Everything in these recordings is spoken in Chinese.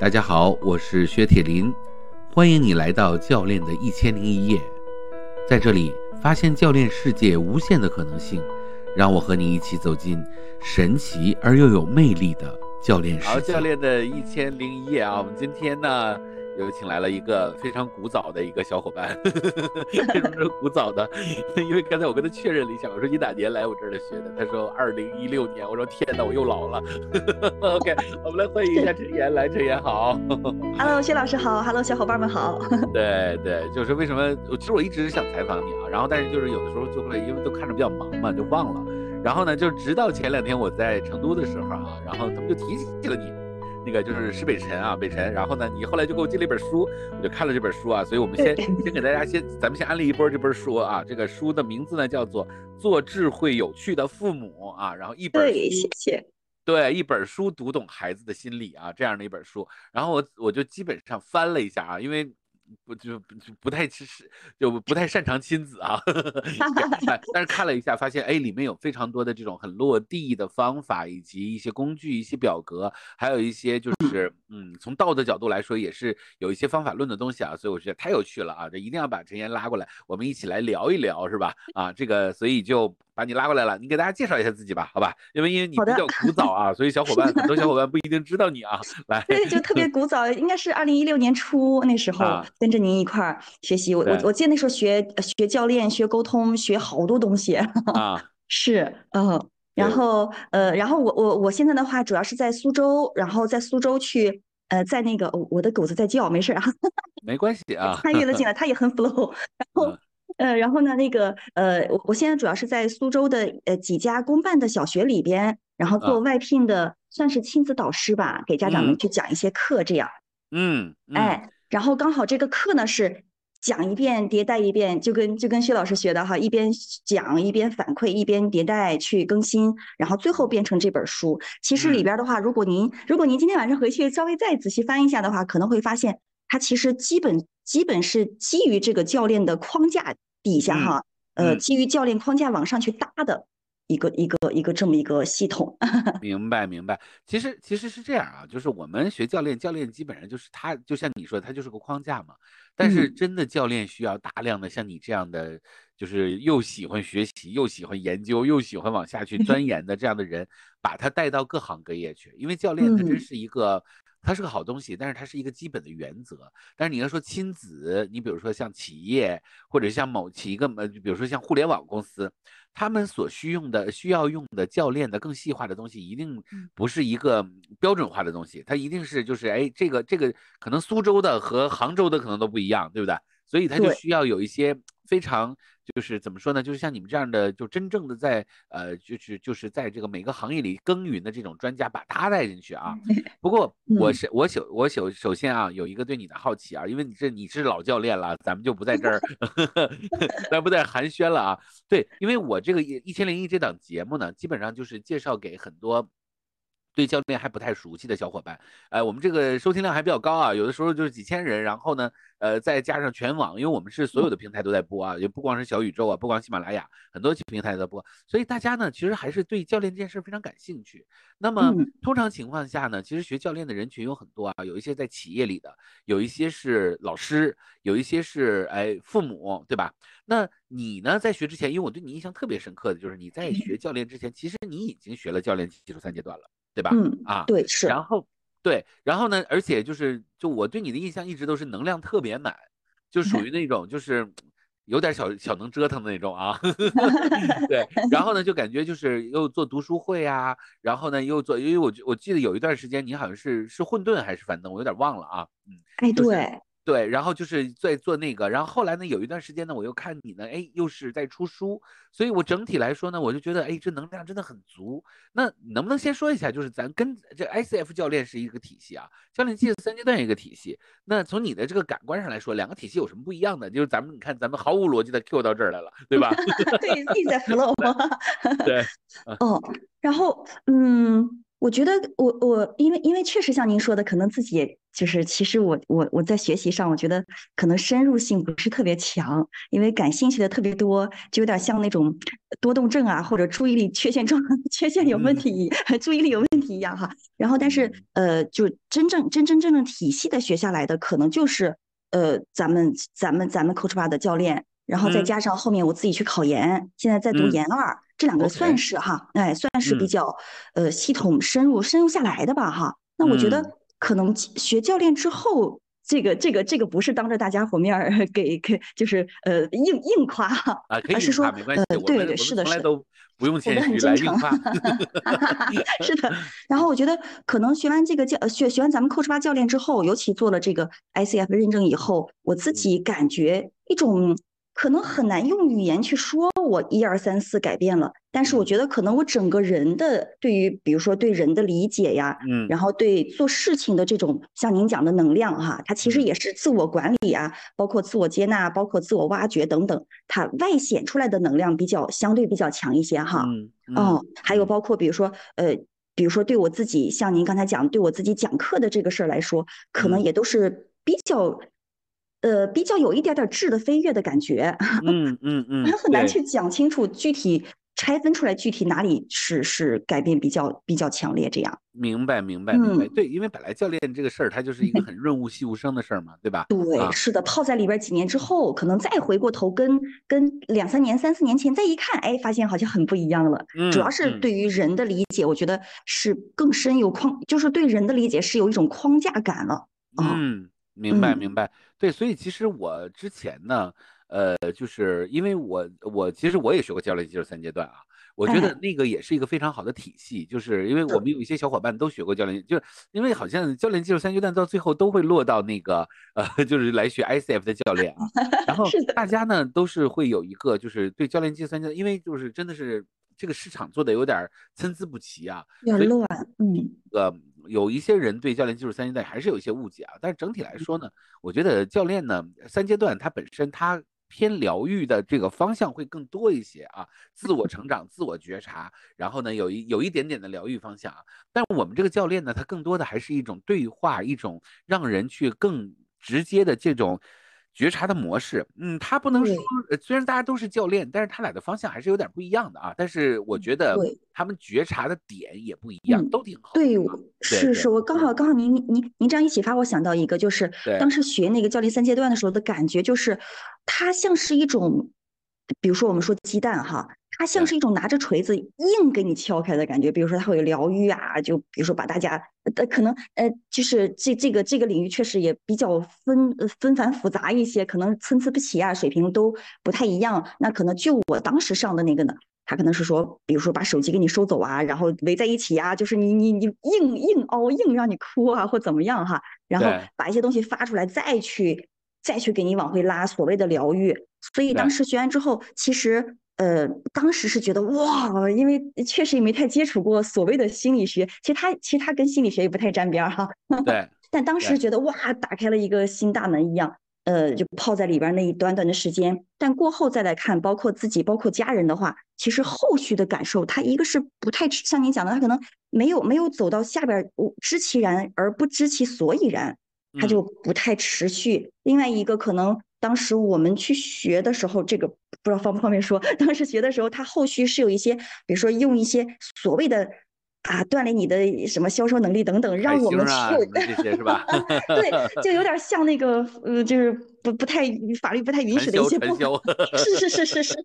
大家好，我是薛铁林，欢迎你来到教练的一千零一夜，在这里发现教练世界无限的可能性，让我和你一起走进神奇而又有魅力的教练世界。好，教练的一千零一夜啊，我们今天呢。又请来了一个非常古早的一个小伙伴，为什么是古早的？因为刚才我跟他确认了一下，我说你哪年来我这儿学的？他说二零一六年。我说天哪，我又老了。OK，我们来欢迎一下陈岩，来，陈岩好。Hello，薛老师好。Hello，小伙伴们好。对对，就是为什么？其实我一直想采访你啊，然后但是就是有的时候就会因为都看着比较忙嘛，就忘了。然后呢，就直到前两天我在成都的时候啊，然后他们就提起了你。那个就是施北辰啊，北辰。然后呢，你后来就给我寄了一本书，我就看了这本书啊。所以我们先先给大家先，咱们先安利一波这本书啊。这个书的名字呢叫做《做智慧有趣的父母》啊。然后一本对，谢谢。对，一本书读懂孩子的心理啊，这样的一本书。然后我我就基本上翻了一下啊，因为。不就不不太其实就不太擅长亲子啊，但是看了一下，发现哎，里面有非常多的这种很落地的方法，以及一些工具、一些表格，还有一些就是嗯，从道德角度来说，也是有一些方法论的东西啊，所以我觉得太有趣了啊，这一定要把陈岩拉过来，我们一起来聊一聊，是吧？啊，这个所以就。把你拉过来了，你给大家介绍一下自己吧，好吧？因为因为你比较古早啊，所以小伙伴很多小伙伴不一定知道你啊。来，对，就特别 古早，应该是二零一六年初那时候跟着您一块儿学习。我我我记得那时候学学教练、学沟通、学好多东西啊。是，嗯，然后呃，然后我我我现在的话主要是在苏州，然后在苏州去呃，在那个我的狗子在叫，没事啊，没关系啊，参与了。进来，它也很 flow，然后。呃，然后呢，那个呃，我我现在主要是在苏州的呃几家公办的小学里边，然后做。外聘的，算是亲子导师吧，给家长们去讲一些课，这样。嗯，哎，然后刚好这个课呢是讲一遍迭代一遍，就跟就跟薛老师学的哈，一边讲一边反馈，一边迭代去更新，然后最后变成这本书。其实里边的话，如果您如果您今天晚上回去稍微再仔细翻一下的话，可能会发现它其实基本基本是基于这个教练的框架。底下哈，呃，基于教练框架往上去搭的一个一个一个这么一个系统。明白明白，其实其实是这样啊，就是我们学教练，教练基本上就是他，就像你说，他就是个框架嘛。但是真的教练需要大量的像你这样的，就是又喜欢学习，又喜欢研究，又喜欢往下去钻 研的这样的人，把他带到各行各业去。因为教练他真是一个。它是个好东西，但是它是一个基本的原则。但是你要说亲子，你比如说像企业，或者像某企一个呃，比如说像互联网公司，他们所需用的、需要用的教练的更细化的东西，一定不是一个标准化的东西。它一定是就是哎，这个这个可能苏州的和杭州的可能都不一样，对不对？所以它就需要有一些非常。就是怎么说呢？就是像你们这样的，就真正的在呃，就是就是在这个每个行业里耕耘的这种专家，把他带进去啊。不过我是我首我首首先啊，有一个对你的好奇啊，因为你这你是老教练了，咱们就不在这儿，咱不再寒暄了啊。对，因为我这个一千零一这档节目呢，基本上就是介绍给很多。对教练还不太熟悉的小伙伴，呃，我们这个收听量还比较高啊，有的时候就是几千人，然后呢，呃，再加上全网，因为我们是所有的平台都在播啊，也不光是小宇宙啊，不光喜马拉雅，很多平台在播，所以大家呢，其实还是对教练这件事非常感兴趣。那么通常情况下呢，其实学教练的人群有很多啊，有一些在企业里的，有一些是老师，有一些是哎父母，对吧？那你呢，在学之前，因为我对你印象特别深刻的就是你在学教练之前，其实你已经学了教练基础三阶段了。对吧？嗯啊，对是。然后对，然后呢？而且就是，就我对你的印象一直都是能量特别满，就属于那种就是有点小小能折腾的那种啊。对，然后呢，就感觉就是又做读书会啊，然后呢又做，因为我我记得有一段时间你好像是是混沌还是樊登，我有点忘了啊。嗯，哎对。对，然后就是在做那个，然后后来呢，有一段时间呢，我又看你呢，哎，又是在出书，所以我整体来说呢，我就觉得，哎，这能量真的很足。那能不能先说一下，就是咱跟这 ICF 教练是一个体系啊，教练技术三阶段一个体系。那从你的这个感官上来说，两个体系有什么不一样的？就是咱们你看，咱们毫无逻辑的 Q 到这儿来了，对吧？对，自己在 flow。对，哦，然后，嗯。我觉得我我因为因为确实像您说的，可能自己就是其实我我我在学习上，我觉得可能深入性不是特别强，因为感兴趣的特别多，就有点像那种多动症啊，或者注意力缺陷状 缺陷有问题，注意力有问题题一样哈。然后但是呃，就真正真真正正体系的学下来的，可能就是呃咱们咱们咱们 Coach 吧的教练，然后再加上后面我自己去考研，现在在读研二，这两个算是哈，哎，算是比较呃系统深入深入下来的吧哈。那我觉得可能学教练之后。这个这个这个不是当着大家伙面儿给给就是呃硬硬夸哈，而是说呃对对是的是的，不用谦虚来硬夸，是的。然后我觉得可能学完这个教学学完咱们 Coach 八教练之后，尤其做了这个 ICF 认证以后，我自己感觉一种。可能很难用语言去说，我一二三四改变了，但是我觉得可能我整个人的对于，比如说对人的理解呀，嗯，然后对做事情的这种像您讲的能量哈，它其实也是自我管理啊，包括自我接纳，包括自我挖掘等等，它外显出来的能量比较相对比较强一些哈，哦，还有包括比如说呃，比如说对我自己，像您刚才讲对我自己讲课的这个事儿来说，可能也都是比较。呃，比较有一点点质的飞跃的感觉，嗯嗯嗯，很难去讲清楚具体拆分出来具体哪里是是改变比较比较强烈这样。明白明白明白，对，因为本来教练这个事儿，它就是一个很润物细无声的事儿嘛，对吧？对，是的，泡在里边几年之后，可能再回过头跟跟两三年、三四年前再一看，哎，发现好像很不一样了。主要是对于人的理解，我觉得是更深有框，就是对人的理解是有一种框架感了。嗯。明白明白，对，所以其实我之前呢，呃，就是因为我我其实我也学过教练技术三阶段啊，我觉得那个也是一个非常好的体系，就是因为我们有一些小伙伴都学过教练，就是因为好像教练技术三阶段到最后都会落到那个呃，就是来学 ICF 的教练啊，然后大家呢都是会有一个就是对教练技术三阶段，因为就是真的是这个市场做的有点参差不齐啊，有点乱，嗯，呃。有一些人对教练技术三阶段还是有一些误解啊，但是整体来说呢，我觉得教练呢三阶段它本身它偏疗愈的这个方向会更多一些啊，自我成长、自我觉察，然后呢有一有一点点的疗愈方向啊，但我们这个教练呢，他更多的还是一种对话，一种让人去更直接的这种。觉察的模式，嗯，他不能说，虽然大家都是教练，但是他俩的方向还是有点不一样的啊。但是我觉得他们觉察的点也不一样，都挺好。对，是是，我刚好刚好您您您这样一启发，我想到一个，就是当时学那个教练三阶段的时候的感觉，就是它像是一种，比如说我们说鸡蛋哈。它像是一种拿着锤子硬给你敲开的感觉，比如说它会有疗愈啊，就比如说把大家呃可能呃就是这这个这个领域确实也比较纷纷繁复杂一些，可能参差不齐啊，水平都不太一样。那可能就我当时上的那个呢，他可能是说，比如说把手机给你收走啊，然后围在一起啊，就是你你你硬硬凹硬让你哭啊或怎么样哈，然后把一些东西发出来，再去再去给你往回拉，所谓的疗愈。所以当时学完之后，其实。呃，当时是觉得哇，因为确实也没太接触过所谓的心理学，其实它其实它跟心理学也不太沾边儿哈。对。但当时觉得哇，打开了一个新大门一样，呃，就泡在里边那一短短的时间。但过后再来看，包括自己，包括家人的话，其实后续的感受，他一个是不太像您讲的，他可能没有没有走到下边，知其然而不知其所以然，他就不太持续。另外一个可能。当时我们去学的时候，这个不知道方不方便说。当时学的时候，他后续是有一些，比如说用一些所谓的啊锻炼你的什么销售能力等等，让我们去这些是吧？对，就有点像那个呃，就是不不太法律不太允许的一些部分。是是是是是是，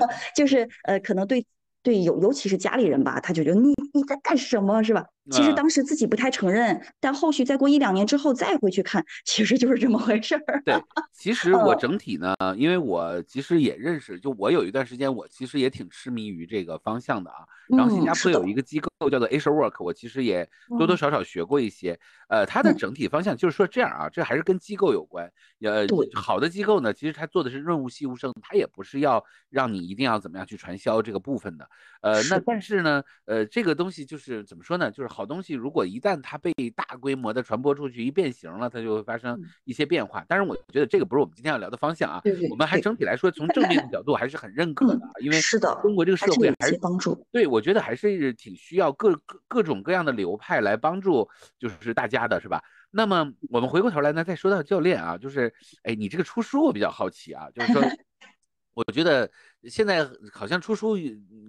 就是呃，可能对。对，尤尤其是家里人吧，他就觉得你你在干什么，是吧？其实当时自己不太承认，但后续再过一两年之后再回去看，其实就是这么回事儿。对，其实我整体呢，因为我其实也认识，就我有一段时间，我其实也挺痴迷于这个方向的啊。然后新加坡有一个机构叫做 Asia Work，我其实也多多少少学过一些。呃，它的整体方向就是说这样啊，这还是跟机构有关。呃，好的机构呢，其实它做的是润物细无声，它也不是要让你一定要怎么样去传销这个部分的。呃，那但是呢，呃，这个东西就是怎么说呢？就是好东西，如果一旦它被大规模的传播出去，一变形了，它就会发生一些变化。但是，我觉得这个不是我们今天要聊的方向啊。我们还整体来说，从正面的角度还是很认可的，因为是的，中国这个社会还是帮助。对，我觉得还是挺需要各各各种各样的流派来帮助，就是大家的，是吧？那么我们回过头来呢，再说到教练啊，就是，哎，你这个出书我比较好奇啊，就是说。我觉得现在好像出书，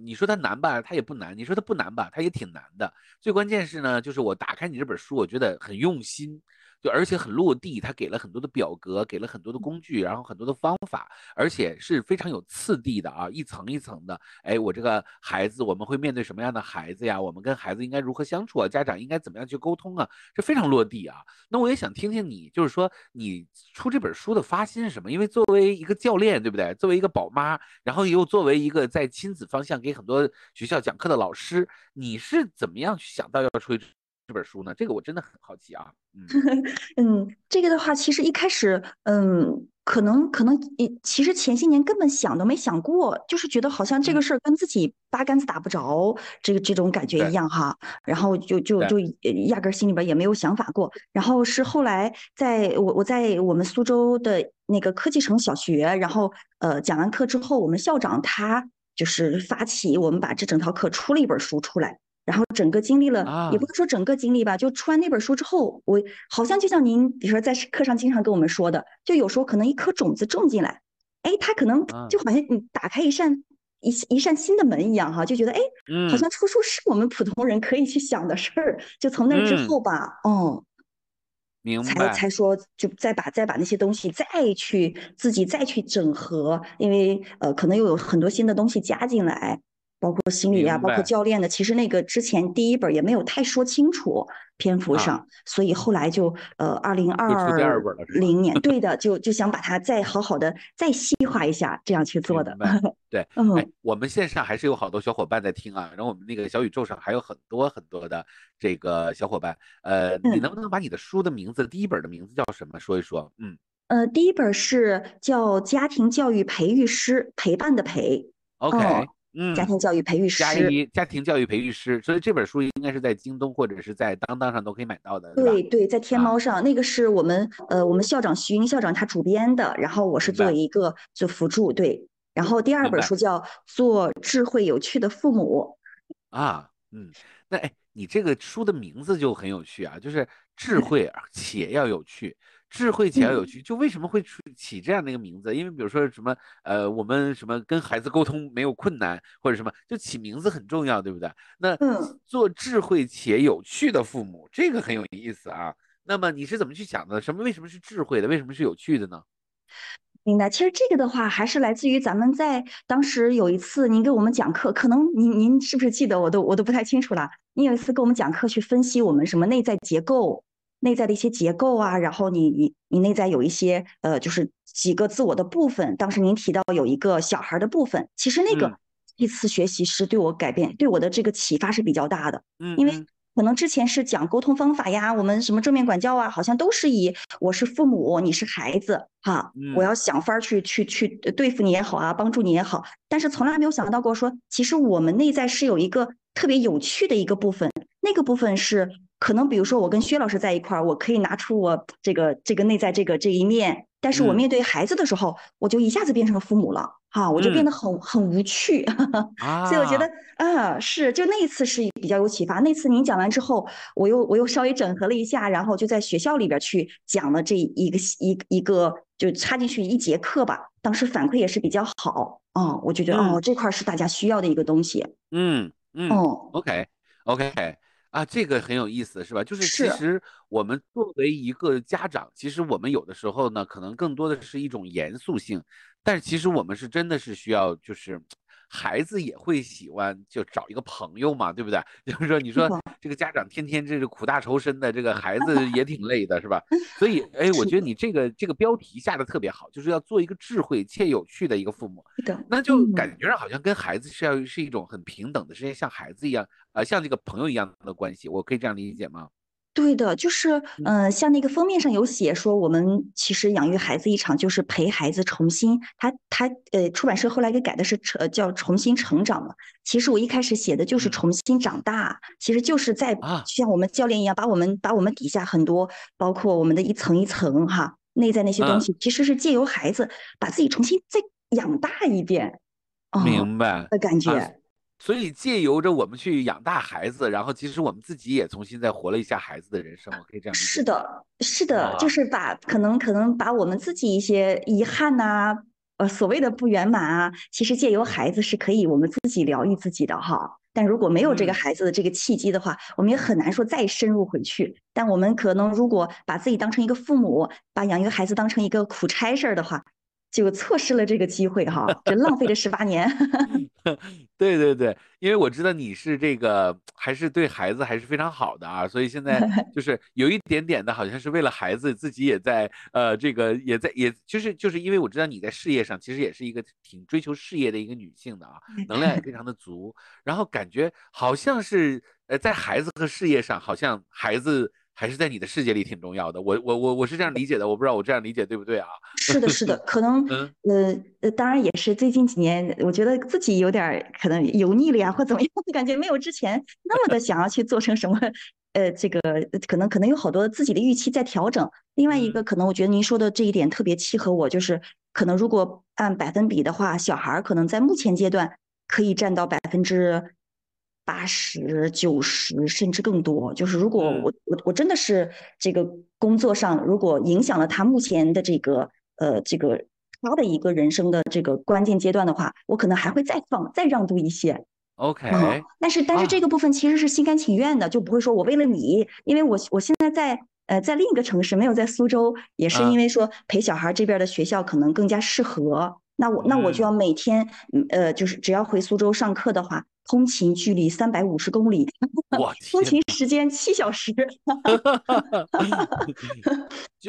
你说它难吧，它也不难；你说它不难吧，它也挺难的。最关键是呢，就是我打开你这本书，我觉得很用心。就而且很落地，他给了很多的表格，给了很多的工具，然后很多的方法，而且是非常有次第的啊，一层一层的。哎，我这个孩子，我们会面对什么样的孩子呀？我们跟孩子应该如何相处啊？家长应该怎么样去沟通啊？这非常落地啊。那我也想听听你，就是说你出这本书的发心是什么？因为作为一个教练，对不对？作为一个宝妈，然后又作为一个在亲子方向给很多学校讲课的老师，你是怎么样去想到要出？这本书呢，这个我真的很好奇啊。嗯，这个的话，其实一开始，嗯，可能可能，其实前些年根本想都没想过，就是觉得好像这个事儿跟自己八竿子打不着，这个这种感觉一样哈。然后就就就压根心里边也没有想法过。然后是后来在我我在我们苏州的那个科技城小学，然后呃讲完课之后，我们校长他就是发起我们把这整套课出了一本书出来。然后整个经历了，也不能说整个经历吧，就出完那本书之后，我好像就像您，比如说在课上经常跟我们说的，就有时候可能一颗种子种进来，哎，它可能就好像你打开一扇一一扇新的门一样哈，就觉得哎，好像出书是我们普通人可以去想的事儿。就从那之后吧，哦，明白，才才说就再把再把那些东西再去自己再去整合，因为呃，可能又有很多新的东西加进来。包括心理呀，包括教练的，其实那个之前第一本也没有太说清楚篇幅上，所以后来就呃，二零二零年，对的，就就想把它再好好的再细化一下，这样去做的。对，嗯，我们线上还是有好多小伙伴在听啊，然后我们那个小宇宙上还有很多很多的这个小伙伴，呃，你能不能把你的书的名字，第一本的名字叫什么说一说？嗯，呃，第一本是叫《家庭教育培育师》，陪伴的陪。OK。嗯，家庭教育培育师，家庭教育培育师，所以这本书应该是在京东或者是在当当上都可以买到的，对对，在天猫上，那个是我们呃我们校长徐云校长他主编的，然后我是作为一个就辅助，对。然后第二本书叫做智慧有趣的父母，啊，嗯，那哎，你这个书的名字就很有趣啊，就是智慧且要有趣。智慧且要有趣，就为什么会起这样的一个名字？因为比如说什么，呃，我们什么跟孩子沟通没有困难，或者什么，就起名字很重要，对不对？那做智慧且有趣的父母，这个很有意思啊。那么你是怎么去想的？什么为什么是智慧的？为什么是有趣的呢？明白。其实这个的话，还是来自于咱们在当时有一次您给我们讲课，可能您您是不是记得？我都我都不太清楚了。您有一次给我们讲课，去分析我们什么内在结构。内在的一些结构啊，然后你你你内在有一些呃，就是几个自我的部分。当时您提到有一个小孩的部分，其实那个一次学习是对我改变，对我的这个启发是比较大的。嗯，因为可能之前是讲沟通方法呀，我们什么正面管教啊，好像都是以我是父母，你是孩子，哈，我要想法去去去对付你也好啊，帮助你也好，但是从来没有想到过说，其实我们内在是有一个特别有趣的一个部分，那个部分是。可能比如说我跟薛老师在一块儿，我可以拿出我这个这个内在这个这一面，但是我面对孩子的时候，我就一下子变成了父母了，哈，我就变得很很无趣，所以我觉得啊是，就那一次是比较有启发。那次您讲完之后，我又我又稍微整合了一下，然后就在学校里边去讲了这一个一一个就插进去一节课吧，当时反馈也是比较好，嗯，我就觉得哦这块是大家需要的一个东西，嗯嗯哦，OK OK。啊，这个很有意思，是吧？就是其实我们作为一个家长，其实我们有的时候呢，可能更多的是一种严肃性，但是其实我们是真的是需要，就是。孩子也会喜欢，就找一个朋友嘛，对不对？就是说，你说这个家长天天这个苦大仇深的，这个孩 子也挺累的，是吧？所以，哎，我觉得你这个这个标题下的特别好，就是要做一个智慧且有趣的一个父母。那就感觉上好像跟孩子是要是一种很平等的，是像孩子一样，呃，像这个朋友一样的关系。我可以这样理解吗？对的，就是，嗯，像那个封面上有写说，我们其实养育孩子一场，就是陪孩子重新，他他呃，出版社后来给改的是成叫重新成长嘛。其实我一开始写的就是重新长大，其实就是在像我们教练一样，把我们把我们底下很多，包括我们的一层一层哈，内在那些东西，其实是借由孩子把自己重新再养大一遍，明白的感觉。所以借由着我们去养大孩子，然后其实我们自己也重新再活了一下孩子的人生，我可以这样理解。是的，是的，就是把可能可能把我们自己一些遗憾呐，呃所谓的不圆满啊，其实借由孩子是可以我们自己疗愈自己的哈。但如果没有这个孩子的这个契机的话，我们也很难说再深入回去。但我们可能如果把自己当成一个父母，把养一个孩子当成一个苦差事儿的话。就错失了这个机会哈，这浪费了十八年。对 对对，因为我知道你是这个还是对孩子还是非常好的啊，所以现在 就是有一点点的好像是为了孩子，自己也在呃这个也在也就是就是因为我知道你在事业上其实也是一个挺追求事业的一个女性的啊，能量也非常的足，然后感觉好像是呃在孩子和事业上好像孩子。还是在你的世界里挺重要的，我我我我是这样理解的，我不知道我这样理解对不对啊？是的，是的，可能呃呃，当然也是最近几年，我觉得自己有点可能油腻了呀，或怎么样，感觉没有之前那么的想要去做成什么，呃，这个可能可能有好多自己的预期在调整。另外一个可能，我觉得您说的这一点特别契合我，就是可能如果按百分比的话，小孩可能在目前阶段可以占到百分之。八十九十甚至更多，就是如果我我我真的是这个工作上，如果影响了他目前的这个呃这个他的一个人生的这个关键阶段的话，我可能还会再放再让渡一些。OK，但是但是这个部分其实是心甘情愿的，就不会说我为了你，因为我我现在在呃在另一个城市，没有在苏州，也是因为说陪小孩这边的学校可能更加适合。那我那我就要每天呃就是只要回苏州上课的话。通勤距离三百五十公里，通勤时间七小时。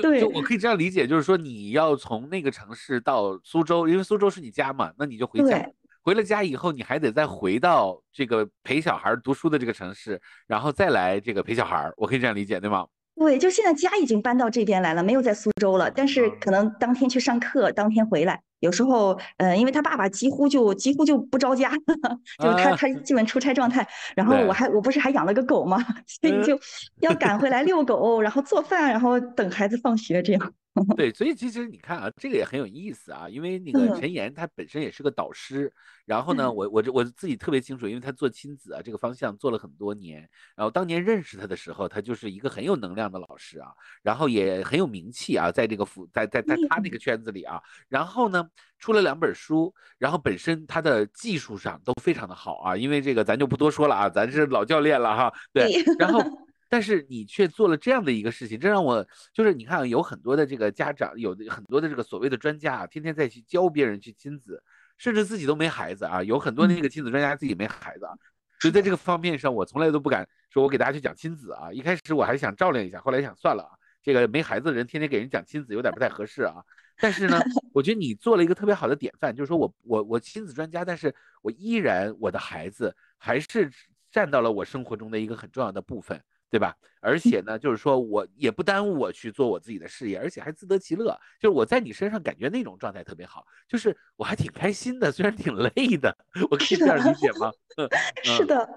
对，我可以这样理解，就是说你要从那个城市到苏州，因为苏州是你家嘛，那你就回家。回了家以后，你还得再回到这个陪小孩读书的这个城市，然后再来这个陪小孩。我可以这样理解，对吗？对，就现在家已经搬到这边来了，没有在苏州了，但是可能当天去上课，当天回来。有时候，呃，因为他爸爸几乎就几乎就不着家，就是他他基本出差状态。然后我还我不是还养了个狗嘛？所以就要赶回来遛狗，然后做饭，然后等孩子放学这样。对，所以其实你看啊，这个也很有意思啊，因为那个陈岩他本身也是个导师，然后呢，我我我自己特别清楚，因为他做亲子啊这个方向做了很多年，然后当年认识他的时候，他就是一个很有能量的老师啊，然后也很有名气啊，在这个辅在在在他那个圈子里啊，然后呢出了两本书，然后本身他的技术上都非常的好啊，因为这个咱就不多说了啊，咱是老教练了哈，对，然后。但是你却做了这样的一个事情，这让我就是你看，有很多的这个家长，有的很多的这个所谓的专家啊，天天在去教别人去亲子，甚至自己都没孩子啊，有很多那个亲子专家自己没孩子啊，所以在这个方面上，我从来都不敢说我给大家去讲亲子啊。一开始我还想照亮一下，后来想算了啊，这个没孩子的人天天给人讲亲子有点不太合适啊。但是呢，我觉得你做了一个特别好的典范，就是说我我我亲子专家，但是我依然我的孩子还是占到了我生活中的一个很重要的部分。对吧？而且呢，就是说我也不耽误我去做我自己的事业，而且还自得其乐。就是我在你身上感觉那种状态特别好，就是我还挺开心的，虽然挺累的。我可以这样理解吗？是的，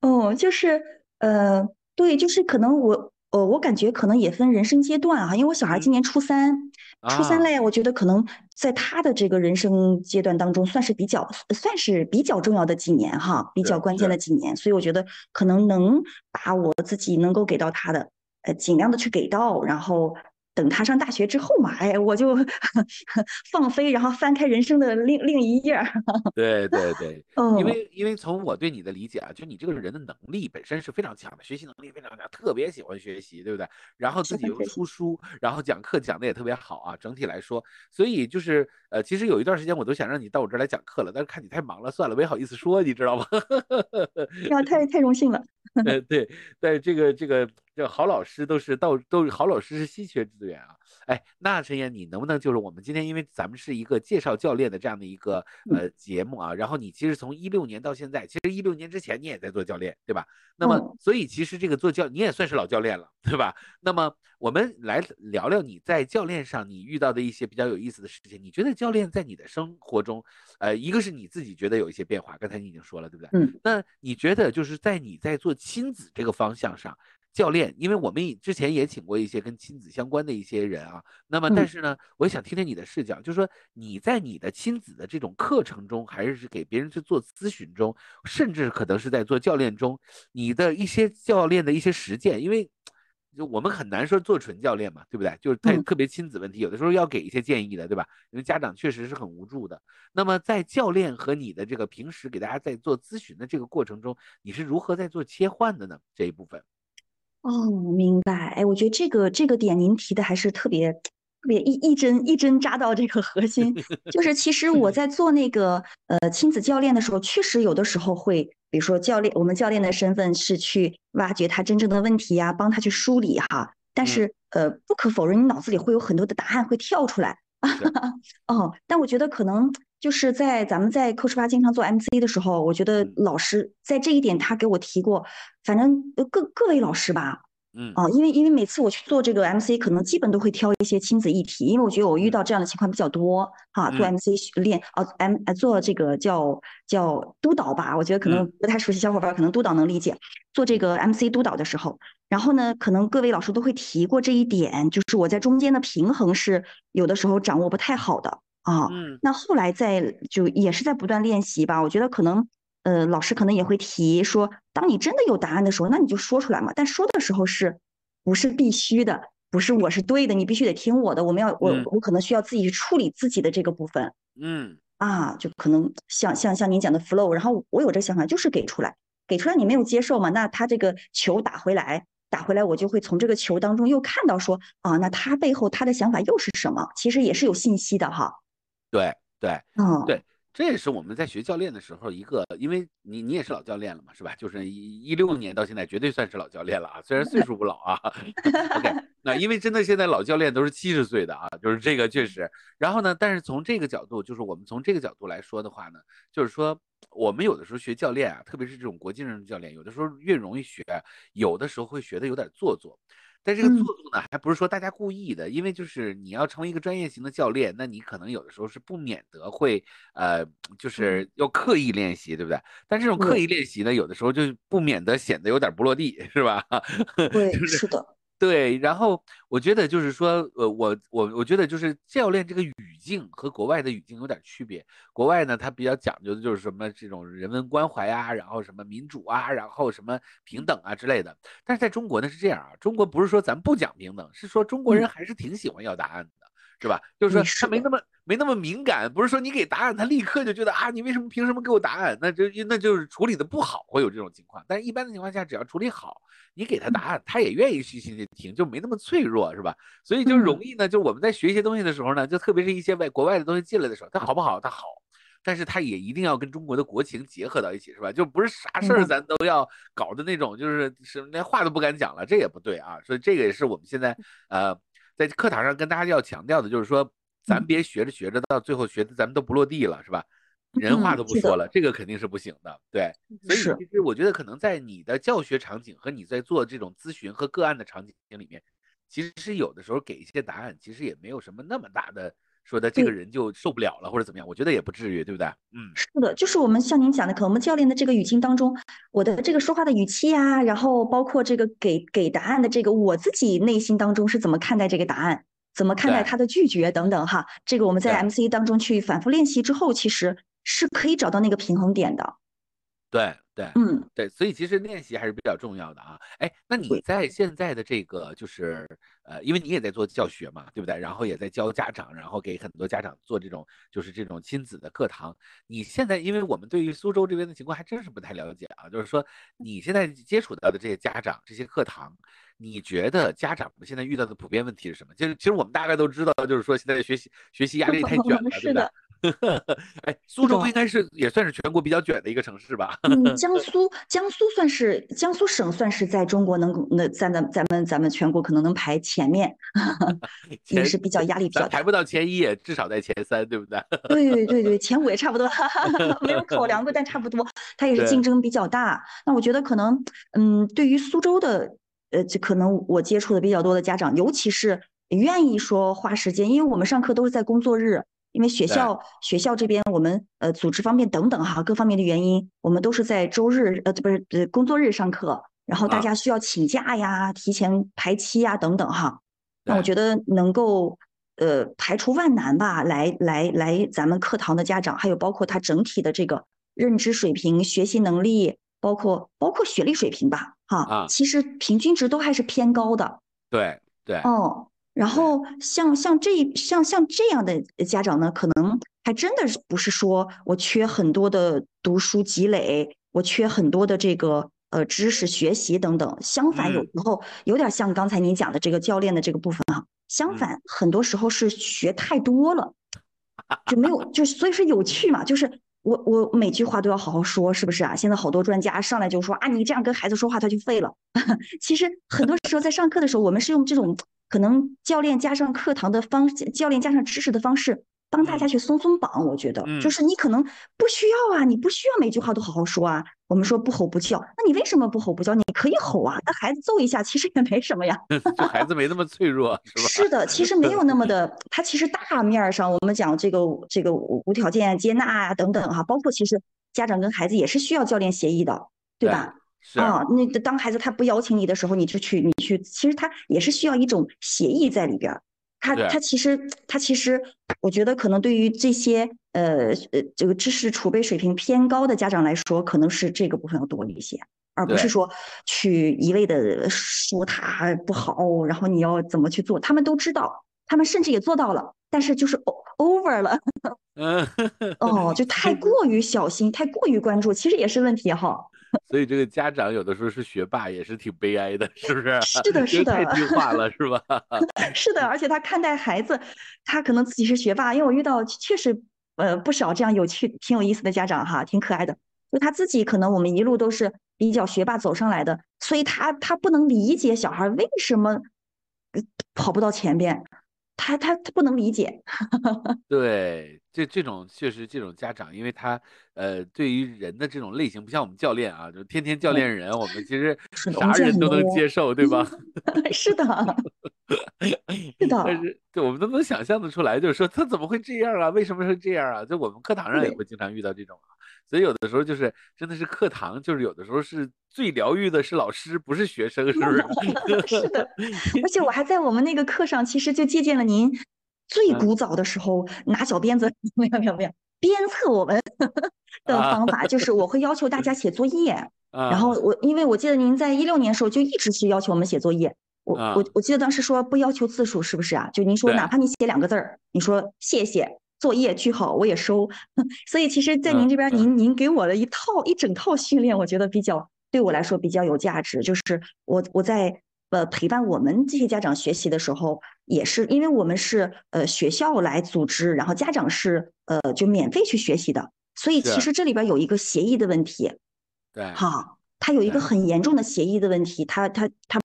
嗯，就是，呃，对，就是可能我。呃，我感觉可能也分人生阶段啊，因为我小孩今年初三，初三嘞，我觉得可能在他的这个人生阶段当中，算是比较算是比较重要的几年哈，比较关键的几年，所以我觉得可能能把我自己能够给到他的，呃，尽量的去给到，然后。等他上大学之后嘛，哎，我就 放飞，然后翻开人生的另另一页。对对对，因为因为从我对你的理解啊，就你这个人的能力本身是非常强的，学习能力非常强，特别喜欢学习，对不对？然后自己又出书，然后讲课讲的也特别好啊。整体来说，所以就是呃，其实有一段时间我都想让你到我这儿来讲课了，但是看你太忙了，算了，没好意思说，你知道吗？呀，太太荣幸了。呃，对，但这个这个这好老师都是到都是好老师是稀缺资源啊。哎，那陈岩，你能不能就是我们今天，因为咱们是一个介绍教练的这样的一个呃节目啊，然后你其实从一六年到现在，其实一六年之前你也在做教练，对吧？那么所以其实这个做教你也算是老教练了，对吧？那么我们来聊聊你在教练上你遇到的一些比较有意思的事情。你觉得教练在你的生活中，呃，一个是你自己觉得有一些变化，刚才你已经说了，对不对？嗯。那你觉得就是在你在做亲子这个方向上？教练，因为我们之前也请过一些跟亲子相关的一些人啊，那么但是呢，我也想听听你的视角，就是说你在你的亲子的这种课程中，还是给别人去做咨询中，甚至可能是在做教练中，你的一些教练的一些实践，因为就我们很难说做纯教练嘛，对不对？就是太嗯特别亲子问题，有的时候要给一些建议的，对吧？因为家长确实是很无助的。那么在教练和你的这个平时给大家在做咨询的这个过程中，你是如何在做切换的呢？这一部分，哦，明白。哎，我觉得这个这个点您提的还是特别特别一一针一针扎到这个核心。就是其实我 在做那个呃亲子教练的时候，确实有的时候会，比如说教练，我们教练的身份是去挖掘他真正的问题呀，帮他去梳理哈。但嗯是呃，不可否认，你脑子里会有很多的答案会跳出来。是 哦，但我觉得可能就是在咱们在 Coach 八经常做 MC 的时候，我觉得嗯老师在这一点他给我提过，反正呃各各位老师吧，嗯哦，因为因为每次我去做这个 MC，可能基本都会挑一些亲子议题，因为我觉得我遇到这样的情况比较多哈。做嗯 MC 训练啊，M 呃做这个叫叫督导吧，我觉得可能嗯不太熟悉小伙伴儿可能督导能理解。做这个 MC 督导的时候，然后呢，可能各位老师都会提过这一点，就是我在中间的平衡是有的时候掌握不太好的啊。嗯那后来在就也是在不断练习吧，我觉得可能呃老师可能也会提说，当你真的有答案的时候，那你就说出来嘛。但说的时候是不是必须的？不是我是对的，你必须得听我的。我们要我嗯我可能需要自己去处理自己的这个部分嗯啊，就可能像像像您讲的 flow，然后我有这个想法就是给出来，给出来你没有接受嘛？那他这个球打回来。打回来，我就会从这个球当中又看到说啊，那他背后他的想法又是什么？其实也是有信息的哈。对对。嗯，对这也是我们在学教练的时候一个，因为你你也是老教练了嘛，是吧？就是一一六年到现在，绝对算是老教练了啊，虽然岁数不老啊。OK，那因为真的现在老教练都是七十岁的啊，就是这个确实。然后呢，但是从这个角度，就是我们从这个角度来说的话呢，就是说我们有的时候学教练啊，特别是这种国际认证教练，有的时候越容易学，有的时候会学的有点做作。但这个嗯做作呢，还不是说大家故意的，因为就是你要成为一个专业型的教练，那你可能有的时候是不免得会呃，就是要刻意练习，对不对？但这种刻意练习呢，有的时候就不免得显得有点不落地，是吧？对，就是是的，对，然后我觉得就是说，呃，我我我觉得就是教练这个语境和国外的语境有点区别。国外呢，它比较讲究的就是什么这种人文关怀啊，然后什么民主啊，然后什么平等啊之类的。但是在中国呢是这样啊，中国不是说咱不讲平等，是说中国人还是挺喜欢要答案的。是吧？就是说他没那么没那么敏感，不是说你给答案，他立刻就觉得啊，你为什么凭什么给我答案？那就那就是处理的不好，会有这种情况。但是一般的情况下，只要处理好，你给他答案，他也愿意虚心的听，就没那么脆弱，是吧？所以就嗯容易呢，就我们在学一些东西的时候呢，就特别是一些外国外的东西进来的时候，它好不好？它好。但是它也一定要跟中国的国情结合到一起，是吧？就不是啥事儿咱都要搞的那种，就是是连话都不敢讲了，这也不对啊。所以这个也是我们现在呃在课堂上跟大家要强调的，就是说咱嗯别学着学着到最后学的咱们都不落地了，是吧？人话都不说。了，这个肯定是不行的。对，所以其。实我觉得可能在你的教学场景和你在做这种咨询和个案的场景里面，其实有的时候给一些答案，其实也没有什么那么大的说的这个人就受不了了或者怎么样，我觉得也不至于，对不对？嗯，是的，就是我们像您讲的，可能我们教练的这个语境当中，我的这个说话的语气呀、然后包括这个给给答案的这个，我自己内心当中是怎么看待这个答案，怎么看待他的拒绝等等哈，这个我们在 MC 当中去反复练习之后，其实是可以找到那个平衡点的。对对。嗯，对，所以其实练习还是比较重要的啊。哎，那你在现在的这个就是呃，因为你也在做教学嘛，对不对？然后也在教家长，然后给很多家长做这种就是这种亲子的课堂。你现在，因为我们对于苏州这边的情况还真是不太了解啊，就是说你现在接触到的这些家长、这些课堂，你觉得家长们现在遇到的普遍问题是什么？就是其实我们大概都知道，就是说现在学习学习压力太卷了，对不对 是的？哎，苏州应该是也算是全国比较卷的一个城市吧？嗯，江苏江苏算是江苏省算是在中国能够那在咱咱们咱们全国可能能排前面，也是比较压力比较大排。不到前一，也至少在前三，对不对？对对对对，前五也差不多，没有考量过，但差不多，它也是竞争比较大。那我觉得可能，嗯，对于苏州的，呃，这可能我接触的比较多的家长，尤其是愿意说花时间，因为我们上课都是在工作日，因为学校学校这边我们呃组织方面等等哈各方面的原因，我们都是在周日呃不是呃工作日上课，然后大啊。家需要请假呀、提前排期呀等等哈。那我觉得能够呃排除万难吧，来来来，咱们课堂的家长，还有包括他整体的这个认知水平、学习能力，包括包括学历水平吧，哈，啊。其实平均值都还是偏高的。对对，哦，然后像像这像像这样的家长呢，可能还真的是不是说我缺很多的读书积累，我缺很多的这个呃知识学习等等。相反，有嗯时候有点像刚才你讲的这个教练的这个部分啊。相嗯反，很多时候是学太多了，就没有，就所以说有趣嘛，就是我我每句话都要好好说，是不是啊？现在好多专家上来就说啊，你这样跟孩子说话他就废了。其实很多时候在上课的时候，我们是用这种可能教练加上课堂的方，教练加上知识的方式，帮大家嗯去松松绑。我觉得嗯就是你可能不需要啊，你不需要每句话都好好说啊。我们说不吼不叫，那你为什么不吼不叫？你可以吼啊，那孩子揍一下其实也没什么呀。就孩子没那么脆弱，是吧？是的，其实没有那么的，他其实大面上我们讲这个这个无无条件接纳啊等等哈，包括其实家长跟孩子也是需要教练协议的，对吧？是，啊，那当孩子他不邀请你的时候，你就去你去，其实他也是需要一种协议在里边儿。他他其实他其实，我觉得可能对于这些呃呃这个知识储备水平偏高的家长来说，可能是这个部分要多一些，而不是说去一味的说他不好，然后你要怎么去做，他们都知道，他们甚至也做到了，但是就是 over 了，嗯，哦，就太 过于小心，太过于关注，其实也是问题哈。所以这个家长有的时候是学霸，也是挺悲哀的，是不是？是的是的太的听话了，是吧？是的，而且他看待孩子，他可能自己是学霸，因为我遇到确实呃不少这样有趣、挺有意思的家长哈，挺可爱的。就他自己可能我们一路都是比较学霸走上来的，所以他他不能理解小孩为什么呃跑不到前边，他他他不能理解。对，这这种确实这种家长，因为他呃对于人的这种类型，不像我们教练啊，就天天教练人，我们其实啥人都能接受，对吧？是的，是的但是对我们都能想象得出来，就是说他怎么会这样啊？为什么是这样啊？就我们课堂上也会经常遇到这种啊，所以有的时候就是真的是课堂，就是有的时候是最疗愈的是老师，不是学生，是不是？是的，而且我还在我们那个课上，其实就借鉴了您最嗯古早的时候拿小鞭子，没有没有没有鞭策我们 的啊方法，就是我会要求大家写作业。然然后我因为我记得您在一六年的时候就一直去要求我们写作业，我啊我我记得当时说不要求字数，是不是啊？就您说哪怕你写两个字儿，你说谢谢。作业句号我也收，所以其实，在嗯您这边，嗯您您给我的一套一整套训练，我觉得比较对我来说比较有价值。就是我我在呃陪伴我们这些家长学习的时候，也是因为我们是呃学校来组织，然后家长是呃就免费去学习的，所以其实这里边有一个协议的问题。对，好，他有一个很严重的协议的问题，他他他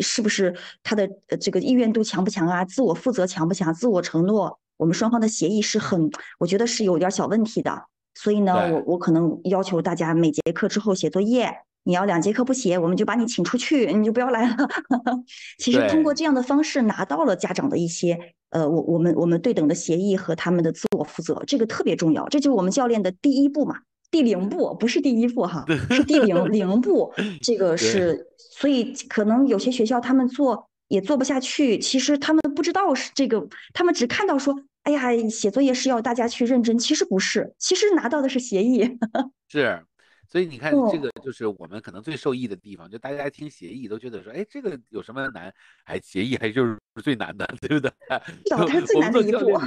是不是他的呃这个意愿度强不强啊？自我负责强不强？自我承诺，我们双方的协议是很，我觉得是有点小问题的。所以呢，我我可能要求大家每节课之后写作业，你要两节课不写，我们就把你请出去，你就不要来了。其实通过这样的方式拿到了家长的一些呃，我我们我们对等的协议和他们的自我负责，这个特别重要，这就是我们教练的第一步嘛。第零步不是第一步哈，是第零零步。这个是，所以可能有些学校他们做也做不下去，其实他们不知道是这个，他们只看到说，哎呀，写作业是要大家去认真，其实不是，其实拿到的是协议。是，所以你看，哦这个就是我们可能最受益的地方，就大家听协议都觉得说，哎，这个有什么难？哎，协议还就是 最难的，对不对？最难的一步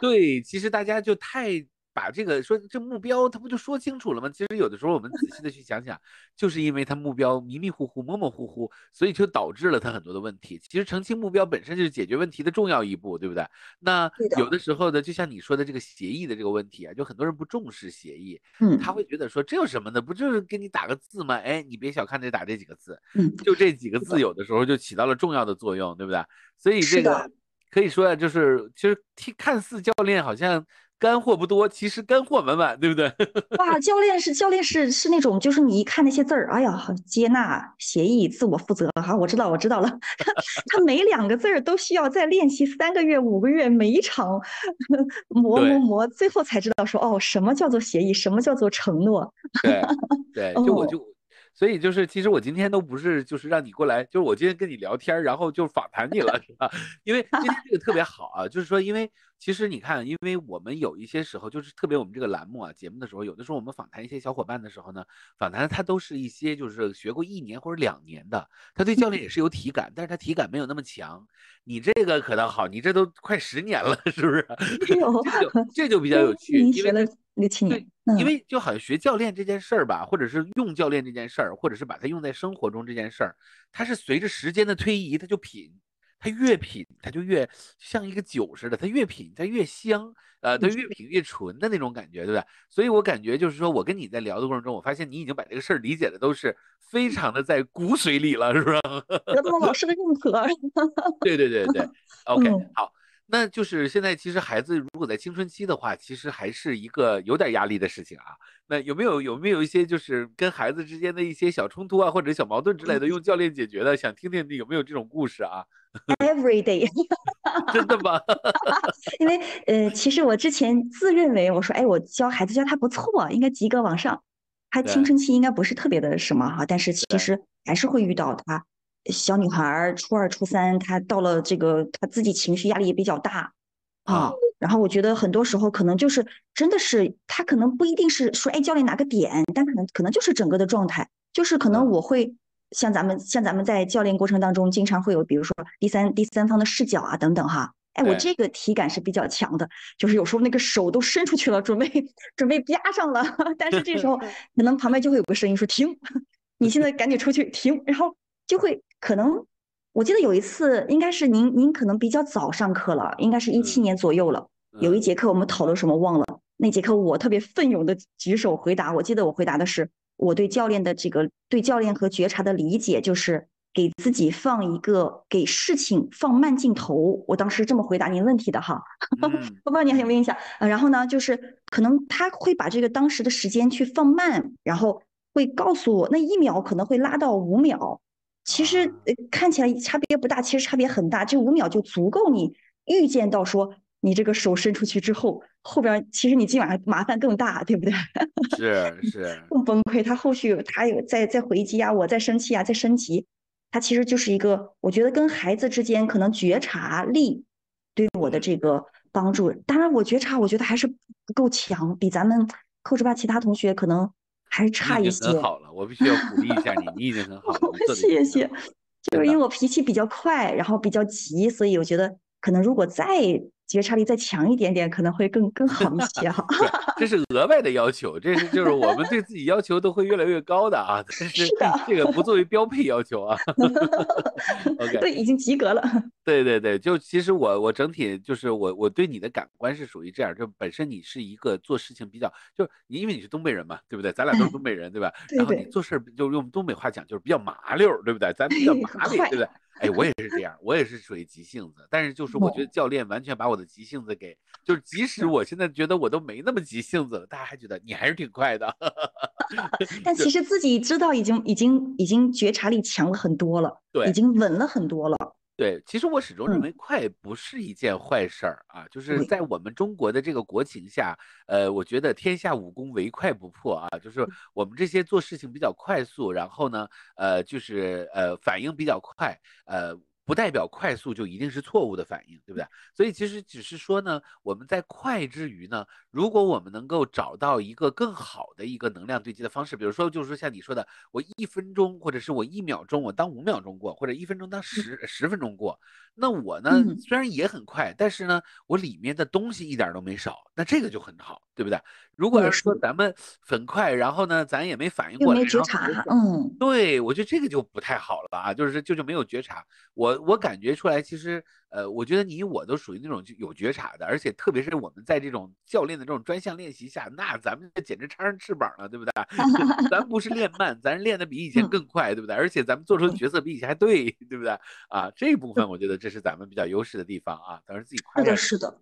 对，其实大家就太把这个说这目标，他不就说清楚了吗？其实有的时候我们仔细的去想想，就是因为他目标迷迷糊糊、模模糊糊，所以就导致了他很多的问题。其实澄清目标本身就是解决问题的重要一步，对不对？那有的时候呢，就像你说的这个协议的这个问题啊，就很多人不重视协议，嗯他会觉得说这有什么的，不就是给你打个字吗？哎，你别小看这打这几个字，嗯，就这几个字有的时候就起到了重要的作用，对不对？所以这个可以说啊，就是其实听看似教练好像干货不多，其实干货满满，对不对？哇，教练是教练是是那种，就是你一看那些字儿，哎呀，接纳、协议、自我负责，哈，我知道，我知道了。他他每两个字儿都需要再练习三个月、五个月，每一场磨磨磨，最后才知道说，哦，什么叫做协议，什么叫做承诺。对对，就我哦就。所以就是其实我今天都不是就是让你过来，就是我今天跟你聊天，然后就访谈你了，是吧？因为今天这个特别好啊，就是说因为。其实你看，因为我们有一些时候，就是特别我们这个栏目啊，节目的时候，有的时候我们访谈一些小伙伴的时候呢，访谈他都是一些就是学过一年或者两年的，他对教练也是有体感，但是他体感没有那么强。你这个可倒好，你这都快十年了，是不是？这就这就比较有趣，因为六七年，因为就好像学教练这件事儿吧，或者是用教练这件事儿，或者是把它用在生活中这件事儿，它是随着时间的推移，它就品。它越品，它就越像一个酒似的，它越品它越香，呃，它越品越纯的那种感觉，对不对？所以我感觉就是说，我跟你在聊的过程中，我发现你已经把这个事儿理解的都是非常的在骨髓里了，是 不是？得到老师的认可。对对对对，OK，好，那就是现在其实孩子如果在青春期的话，其实还是一个有点压力的事情啊。那有没有有没有一些就是跟孩子之间的一些小冲突啊，或者小矛盾之类的，用教练解决的？想听听你有没有这种故事啊？Every day，真的吗？因为呃，其实我之前自认为我说，哎，我教孩子教他不错，应该及格往上。他青春期应该不是特别的什么哈，但是其实还是会遇到他小女孩初二初三，她到了这个她自己情绪压力也比较大啊。然后我觉得很多时候可能就是真的是她可能不一定是说哎教练哪个点，但可能可能就是整个的状态，就是可能我会。像咱们像咱们在教练过程当中，经常会有比如说第三第三方的视角啊等等哈，哎，我这个体感是比较强的，就是有时候那个手都伸出去了，准备准备啪上了，但是这时候 可能旁边就会有个声音说停，你现在赶紧出去停，然后就会可能我记得有一次应该是您您可能比较早上课了，应该是一七年左右了，有一节课我们讨论什么忘了，那节课我特别奋勇的举手回答，我记得我回答的是。我对教练的这个对教练和觉察的理解，就是给自己放一个给事情放慢镜头。我当时这么回答您问题的哈，我不知道你还有没有印象啊？然后呢，就是可能他会把这个当时的时间去放慢，然后会告诉我那一秒可能会拉到五秒，其实看起来差别不大，其实差别很大。这五秒就足够你预见到说。你这个手伸出去之后，后边其实你今晚上麻烦更大，对不对？是是，更崩溃。他后续他有在在回击啊，我在生气啊，在升级。他其实就是一个，我觉得跟孩子之间可能觉察力对我的这个帮助。当然，我觉察我觉得还是不够强，比咱们 coach 吧其他同学可能还是差一些。很好了，我必须要鼓励一下你，你已经很好了。谢谢。就是因为我脾气比较快，然后比较急，所以我觉得可能如果再。觉察力再强一点点，可能会更更好一些 哈。这是额外的要求，这是就是我们对自己要求都会越来越高的啊。是的，这个不作为标配要求啊。OK，对，已经及格了。对对对，就其实我我整体就是我我对你的感官是属于这样，就本身你是一个做事情比较，就因为你是东北人嘛，对不对？咱俩都是东北人，对吧？然后你做事就用东北话讲就是比较麻溜，对不对？咱比较麻利，对不对？哎，我也是这样，我也是属于急性子，但是就是我觉得教练完全把我的急性子给，就是即使 我现在觉得我都没那么急性子了，大家还觉得你还是挺快的。但其实自己知道已经已经已经觉察力强了很多了，对，已经稳了很多了。对，其实我始终认为快不是一件坏事儿啊，就是在我们中国的这个国情下，呃，我觉得天下武功唯快不破啊，就是我们这些做事情比较快速，然后呢，呃，就是呃反应比较快，呃。不代表快速就一定是错误的反应，对不对？所以其实只是说呢，我们在快之余呢，如果我们能够找到一个更好的一个能量对接的方式，比如说就是说像你说的，我一分钟或者是我一秒钟我当五秒钟过，或者一分钟当十十分钟过，那我呢虽然也很快，但是呢我里面的东西一点都没少，那这个就很好，对不对？如果要是说咱们很快，然后呢咱也没反应过来，没觉察，嗯，对我觉得这个就不太好了啊，就是就就没有觉察我。我感觉出来，其实，呃，我觉得你我都属于那种有觉察的，而且特别是我们在这种教练的这种专项练习下，那咱们简直插上翅膀了，对不对？咱不是练慢，咱练的比以前更快，对不对？而且咱们做出的角色比以前还对，对不对？啊，这部分我觉得这是咱们比较优势的地方啊，当然自己夸。是的，是的，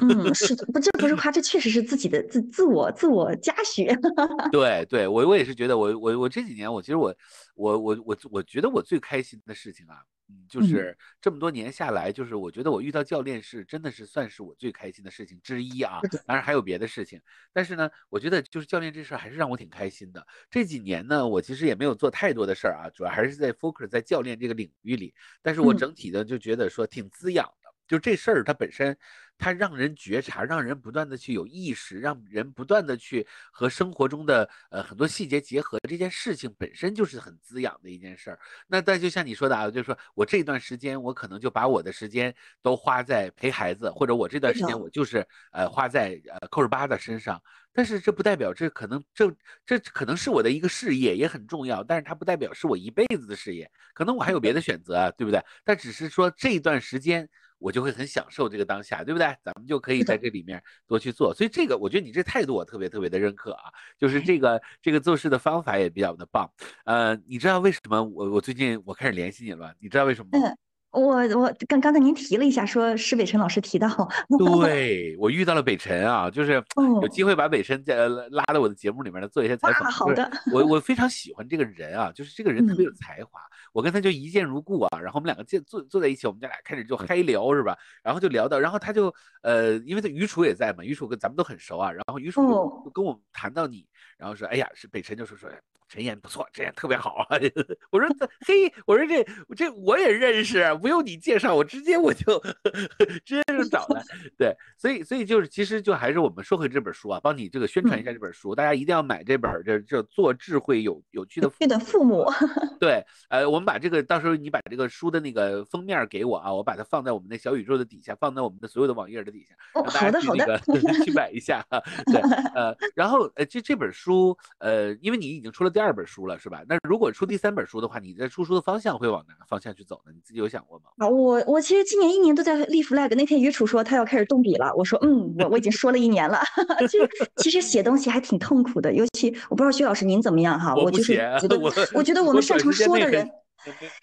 嗯，是的，不，这不是夸，这确实是自己的自自我自我嘉许。对，对我我也是觉得，我我我这几年，我其实我我我我我觉得我最开心的事情啊。嗯，就是这么多年下来，就是我觉得我遇到教练是真的是算是我最开心的事情之一啊。当然还有别的事情，但是呢，我觉得就是教练这事儿还是让我挺开心的。这几年呢，我其实也没有做太多的事儿啊，主要还是在 focus 在教练这个领域里。但是我整体的就觉得说挺滋养的，就这事儿它本身。它让人觉察，让人不断的去有意识，让人不断的去和生活中的呃很多细节结合，这件事情本身就是很滋养的一件事儿。那但就像你说的啊，就是说我这段时间我可能就把我的时间都花在陪孩子，或者我这段时间我就是呃花在呃扣儿巴的身上。但是这不代表这可能这这可能是我的一个事业也很重要，但是它不代表是我一辈子的事业，可能我还有别的选择啊，对不对？但只是说这一段时间。我就会很享受这个当下，对不对？咱们就可以在这里面多去做。所以这个，我觉得你这态度我特别特别的认可啊，就是这个这个做事的方法也比较的棒。呃，你知道为什么我我最近我开始联系你了？你知道为什么吗？我我刚刚才您提了一下，说是北辰老师提到，对我遇到了北辰啊，就是有机会把北辰在拉到我的节目里面来做一些采访。好的，我我非常喜欢这个人啊，就是这个人特别有才华，我跟他就一见如故啊，然后我们两个见坐坐在一起，我们家俩开始就嗨聊是吧？然后就聊到，然后他就呃，因为他于楚也在嘛，于楚跟咱们都很熟啊，然后于楚就跟我谈到你，然后说，哎呀，是北辰就说说。陈岩不错，陈岩特别好啊！我说这嘿，我说这这我也认识，不用你介绍，我直接我就 直接就找了。对，所以所以就是其实就还是我们说回这本书啊，帮你这个宣传一下这本书，大家一定要买这本，这这做智慧有有趣的父母。对，呃，我们把这个到时候你把这个书的那个封面给我啊，我把它放在我们的小宇宙的底下，放在我们的所有的网页的底下，让大家去那个去买一下。对，呃，然后呃，这这本书，呃，因为你已经出了。第二本书了是吧？那如果出第三本书的话，你在出书的方向会往哪个方向去走呢？你自己有想过吗？啊，我我其实今年一年都在立 flag。那天于楚说他要开始动笔了，我说嗯，我我已经说了一年了。其实其实写东西还挺痛苦的，尤其我不知道薛老师您怎么样哈？我就是觉得我觉得我们擅长说的人，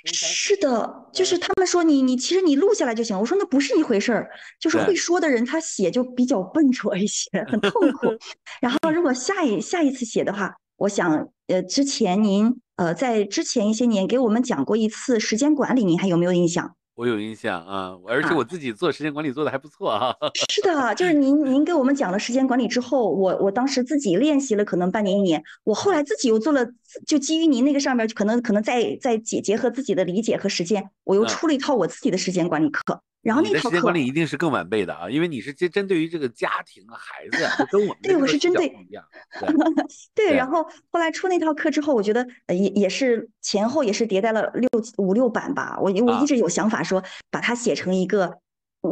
是的，就是他们说你你其实你录下来就行。我说那不是一回事儿，就是会说的人他写就比较笨拙一些，很痛苦。然后如果下一下一次写的话。我想，呃，之前您，呃，在之前一些年给我们讲过一次时间管理，您还有没有印象？我有印象啊，而且我自己做时间管理做的还不错啊。是的，就是您，您给我们讲了时间管理之后，我我当时自己练习了可能半年一年，我后来自己又做了，就基于您那个上面，可能可能再再结结合自己的理解和实践，我又出了一套我自己的时间管理课。然后那套时间管理一定是更完备的啊，因为你是针针对于这个家庭啊、孩子啊，跟我们对我是针对不一样。对，然后后来出那套课之后，我觉得也也是前后也是迭代了六五六版吧。我我一直有想法说把它写成一个，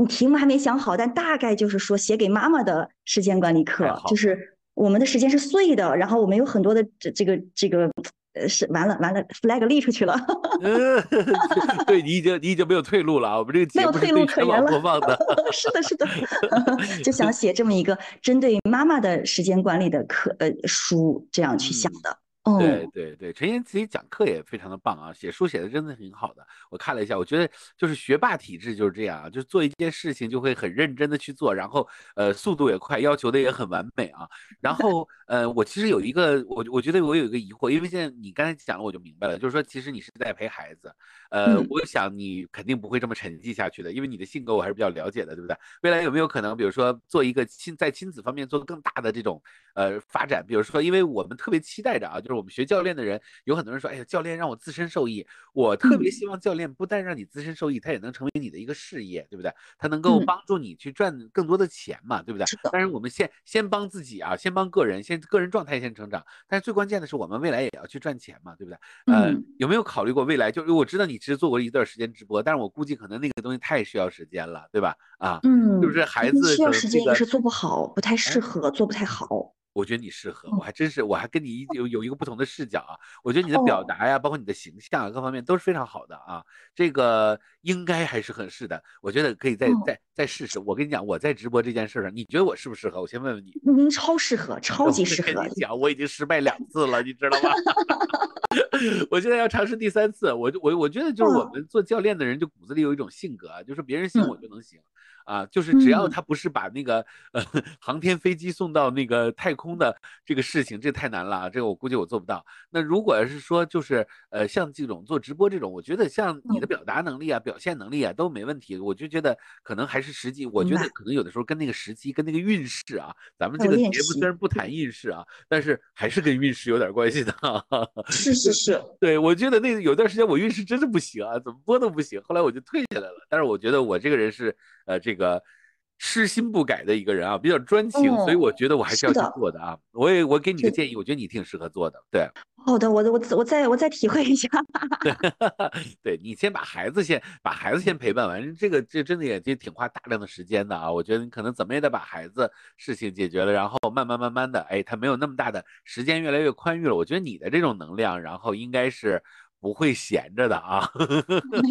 题目还没想好，但大概就是说写给妈妈的时间管理课，就是我们的时间是碎的，然后我们有很多的这这个这个。呃，是完了完了，flag 立出去了。对你已经你已经没有退路了啊！我们这个节目是全网播放的。是的，是的，就想写这么一个针对妈妈的时间管理的课呃书，这样去想的。对对对，陈岩自己讲课也非常的棒啊，写书写的真的挺好的。我看了一下，我觉得就是学霸体质就是这样啊，就是做一件事情就会很认真的去做，然后呃速度也快，要求的也很完美啊。然后呃，我其实有一个我我觉得我有一个疑惑，因为现在你刚才讲了我就明白了，就是说其实你是在陪孩子，呃，我想你肯定不会这么沉寂下去的，因为你的性格我还是比较了解的，对不对？未来有没有可能，比如说做一个亲在亲子方面做更大的这种呃发展？比如说，因为我们特别期待着啊，就是。我们学教练的人有很多人说，哎呀，教练让我自身受益。我特别希望教练不但让你自身受益，他也能成为你的一个事业，对不对？他能够帮助你去赚更多的钱嘛，对不对？当然，我们先先帮自己啊，先帮个人，先个人状态先成长。但是最关键的是，我们未来也要去赚钱嘛，对不对？呃，有没有考虑过未来？就是我知道你其实做过一段时间直播，但是我估计可能那个东西太需要时间了，对吧？啊，嗯，是不是孩子需要时间也是做不好，不太适合，做不太好。我觉得你适合，我还真是，我还跟你有有一个不同的视角啊。我觉得你的表达呀，包括你的形象各方面都是非常好的啊。这个应该还是很适的，我觉得可以再再再试试。我跟你讲，我在直播这件事上，你觉得我适不适合？我先问问你。您超适合，超级适合。我跟你讲，我已经失败两次了，你知道吗？我现在要尝试第三次。我我我觉得就是我们做教练的人，就骨子里有一种性格啊，就是别人信我就能行。啊，就是只要嗯他不是把那个呃 航天飞机送到那个太空的这个事情，这太难了啊，这个我估计我做不到。那如果是说就是呃像这种做直播这种，我觉得像你的嗯表达能力啊、表现能力啊都没问题，我就觉得可能还是时机，我觉得可能有的时候跟那个时机、跟那个运势啊，咱们这个节目虽然不谈运势啊，但是还是跟运势有点关系的。是是是，对，我觉得那个有段时间我运势真的不行啊，怎么播都不行，后来我就退下来了。但是我觉得我这个人是呃这个痴心不改的一个人啊，比较专情，所以哦我觉得我还是要去做的啊。我也我给你个建议，我觉得你挺适合做的。对，好的，我我我再我再体会一下。对你先把孩子先把孩子先陪伴完，这个这真的也就挺花大量的时间的啊。我觉得你可能怎么也得把孩子事情解决了，然后慢慢慢慢的，哎，他没有那么大的时间，越来越宽裕了。我觉得你的这种能量，然后应该是不会闲着的啊。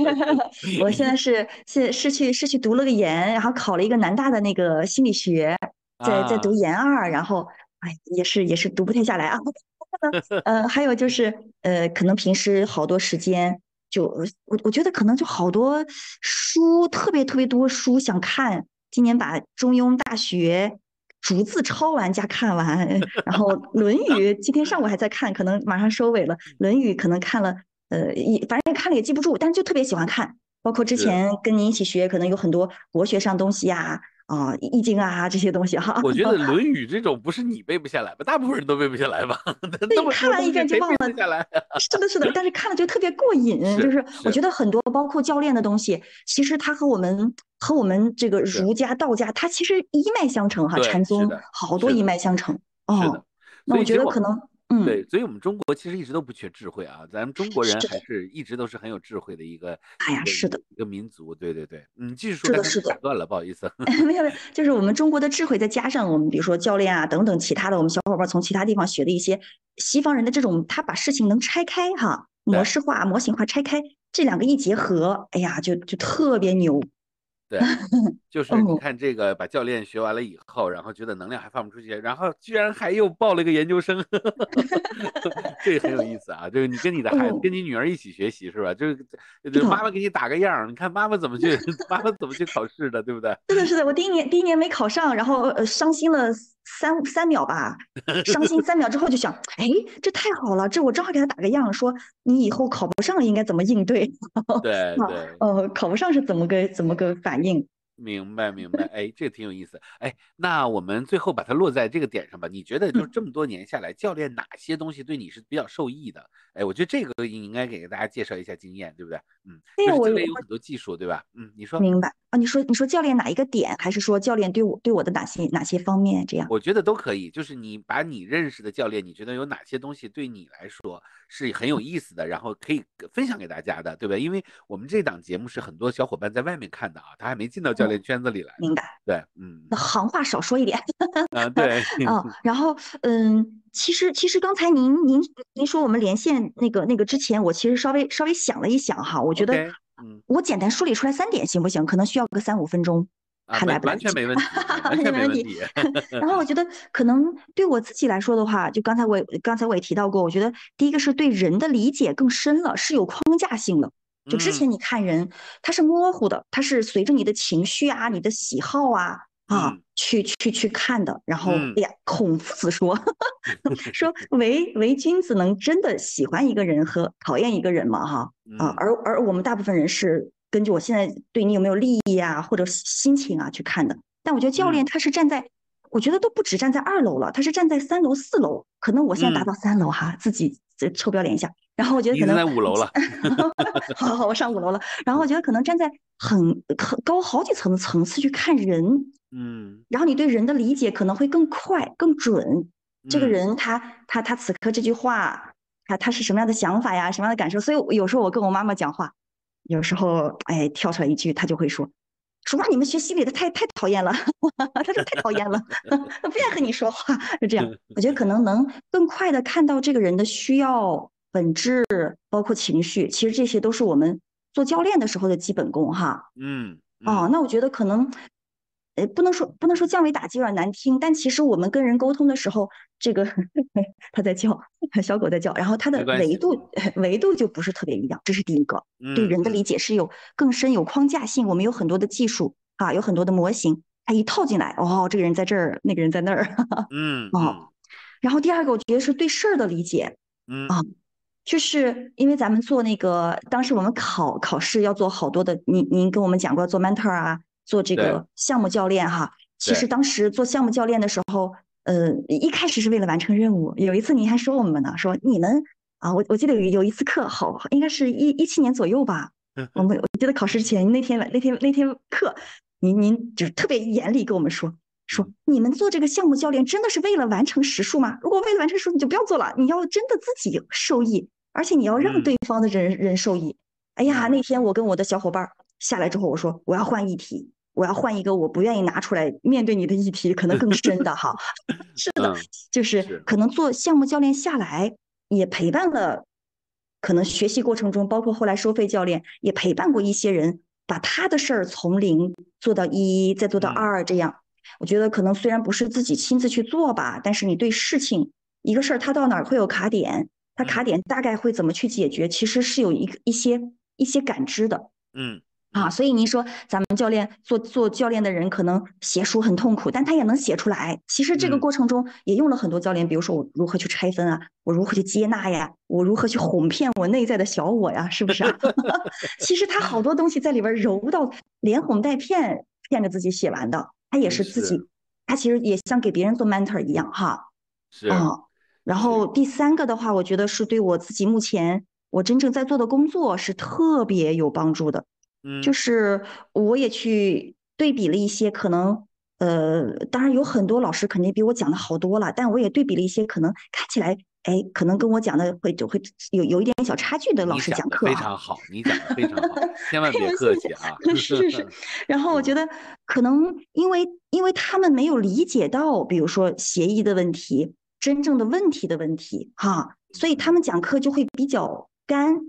我现在是是是去是去读了个研，然后考了一个南大的那个心理学，在在读啊研二，然后哎也是也是读不太下来啊。呃，还有就是呃，可能平时好多时间就我我觉得可能就好多书特别特别多书想看，今年把《中庸》《大学》逐字抄完加看完，然后《论语》今天上午还在看，可能马上收尾了，《论语》可能看了。呃，也反正看了也记不住，但是就特别喜欢看。包括之前跟您一起学，可能有很多国学上东西呀、啊，易经啊这些东西哈。我觉得《论语》这种不是你背不下来吧？大部分人都背不下来吧？那对，看完一遍就忘了下来？是的，是的，但是看了就特别过瘾。是就是我觉得很多包括教练的东西，其实它和我们和我们这个儒家、道家，它其实一脉相承哈。对禅宗好多一脉相承。是哦的，，那我觉得可能，嗯，对，所以我们中国其实一直都不缺智慧啊，咱们中国人还是一直都是很有智慧的一个，哎呀是的一个民族。对对对，嗯，继续说，是的是的打断了，不好意思。没有没有，就是我们中国的智慧，再加上我们比如说教练啊等等其他的，我们小伙伴从其他地方学的一些西方人的这种，他把事情能拆开哈，模式化、模型化拆开，这两个一结合，哎呀，就就特别牛。对，就是你哦看这个，把教练学完了以后，然后觉得能量还放不出去，然后居然还又报了一个研究生，这个很有意思啊。就是你跟你的孩子，哦跟你女儿一起学习是吧？就是就是妈妈给你打个样儿，你看妈妈怎么去，妈妈怎么去考试的，对不对？是的，是的，我第一年第一年没考上，然后呃伤心了三三秒吧，伤心三秒之后就想，哎，这太好了，这我正好给他打个样，说你以后考不上应该怎么应对，啊对对。呃，考不上是怎么个怎么个反应？明白明白，哎，这个挺有意思。哎，那我们最后把它落在这个点上吧。你觉得就这么多年下来，教练哪些东西对你是比较受益的？哎，我觉得这个你应该给大家介绍一下经验，对不对？嗯，就是对我有很多技术，对吧？嗯，你说。明白啊？你说你说教练哪一个点，还是说教练对我对我的哪些哪些方面这样？我觉得都可以，就是你把你认识的教练，你觉得有哪些东西对你来说是很有意思的，然后可以分享给大家的，对吧？因为我们这档节目是很多小伙伴在外面看的啊，他还没进到教练圈子里来。明白。对，嗯，那行话少说一点啊，对，嗯。然后，嗯，其实其实刚才您您您说我们连线那个那个之前，我其实稍微稍微想了一想哈，我觉得嗯我简单梳理出来三点行不行？可能需要个三五分钟，啊，还来不来？完完全没问题，完全没问题。然后我觉得 可能对我自己来说的话，就刚才我也刚才我也提到过，我觉得第一个是对人的理解更深了，是有框架性的。就之嗯前你看人，他是模糊的，他是随着你的情绪啊、你的喜好啊啊嗯去去去看的。然后，嗯哎呀，孔夫子说 说唯唯君子能真的喜欢一个人和讨厌一个人吗？哈啊，嗯而而我们大部分人是根据我现在对你有没有利益啊，或者心情啊去看的。但我觉得教练嗯他是站在，我觉得都不止站在二楼了，他是站在三楼、四楼。可能我现在达嗯到三楼哈，自己这臭不要脸一下。然后我觉得可能在五楼了。好好好，我上五楼了。然后我觉得可能站在很很高好几层的层次去看人，嗯，然后你对人的理解可能会更快、更准。这个嗯人他他他此刻这句话，他他是什么样的想法呀，什么样的感受？所以有时候我跟我妈妈讲话，有时候哎跳出来一句，她就会说。说哇，你们学心理的太太讨厌了，他说太讨厌了，他不愿意和你说话，是这样。我觉得可能能更快的看到这个人的需要、本质，包括情绪，其实这些都是我们做教练的时候的基本功哈。嗯，哦，嗯那我觉得可能，呃，不能说不能说降维打击有点难听，但其实我们跟人沟通的时候，这个 它在叫，小狗在叫，然后它的维度 维度就不是特别一样，这是第一个。对人的理解是有更深、有框架性，我们有很多的技术啊，有很多的模型，它一套进来，哦，这个人在这儿，那个人在那儿，嗯 哦。然后第二个，我觉得是对事儿的理解，嗯啊，就是因为咱们做那个，当时我们考考试要做好多的，您您跟我们讲过做 mentor 啊，做这个项目教练哈。其实当时做项目教练的时候，呃，一开始是为了完成任务。有一次您还说我们呢，说你们啊，我我记得有有一次课，好，应该是一一七年左右吧。我们我记得考试前那天那天那天课，您您就是特别严厉跟我们说。说你们做这个项目教练真的是为了完成时数吗？如果为了完成时数，你就不要做了。你要真的自己受益，而且你要让对方的人人受益。哎呀，那天我跟我的小伙伴下来之后，我说我要换议题，我要换一个我不愿意拿出来面对你的议题，可能更深的哈。是的，就是可能做项目教练下来，也陪伴了，可能学习过程中，包括后来收费教练也陪伴过一些人，把他的事儿从零做到一，再做到二这样。我觉得可能虽然不是自己亲自去做吧，但是你对事情一个事儿，它到哪儿会有卡点，它卡点大概会怎么去解决，其实是有一个一些一些感知的。嗯啊，所以您说咱们教练做做教练的人可能写书很痛苦，但他也能写出来。其实这个过程中也用了很多教练，比如说我如何去拆分啊，我如何去接纳呀，我如何去哄骗我内在的小我呀，是不是啊？其实他好多东西在里边揉到连哄带骗，骗着自己写完的。他也是自己，他其实也像给别人做 mentor 一样哈，是啊。然后第三个的话，我觉得是对我自己目前我真正在做的工作是特别有帮助的，嗯，就是我也去对比了一些可能，呃，当然有很多老师肯定比我讲的好多了，但我也对比了一些可能看起来。哎，可能跟我讲的会就会有有一点小差距的老师讲课，非常好，你讲的非常好，千万别客气啊！是是是。然后我觉得可能因为因为他们没有理解到，比如说协议的问题，真正的问题的问题，哈，所以他们讲课就会比较干。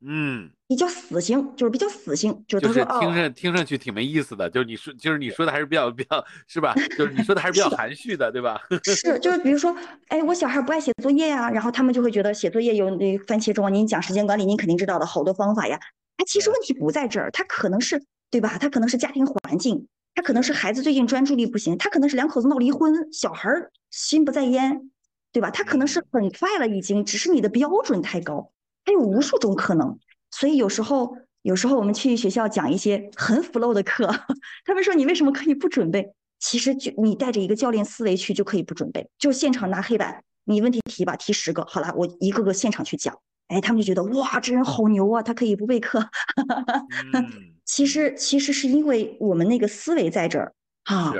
嗯。比较死性，就是比较死性，就是就是听上听上去挺没意思的，就是你说就是你说的还是比较比较是吧？就是你说的还是比较含蓄的，对吧？是，就是比如说，哎，我小孩不爱写作业呀，然后他们就会觉得写作业有那番茄钟，您讲时间管理，您肯定知道的好多方法呀。哎，其实问题不在这儿，他可能是对吧？他可能是家庭环境，他可能是孩子最近专注力不行，他可能是两口子闹离婚，小孩心不在焉，对吧？他可能是很快了已经，只是你的标准太高，还有无数种可能。所以有时候，有时候我们去学校讲一些很 flow 的课，他们说你为什么可以不准备？其实就你带着一个教练思维去就可以不准备，就现场拿黑板，你问题提吧，提十个，好了，我一个个现场去讲，哎，他们就觉得哇，这人好牛啊，他可以不备课。其实其实是因为我们那个思维在这儿啊，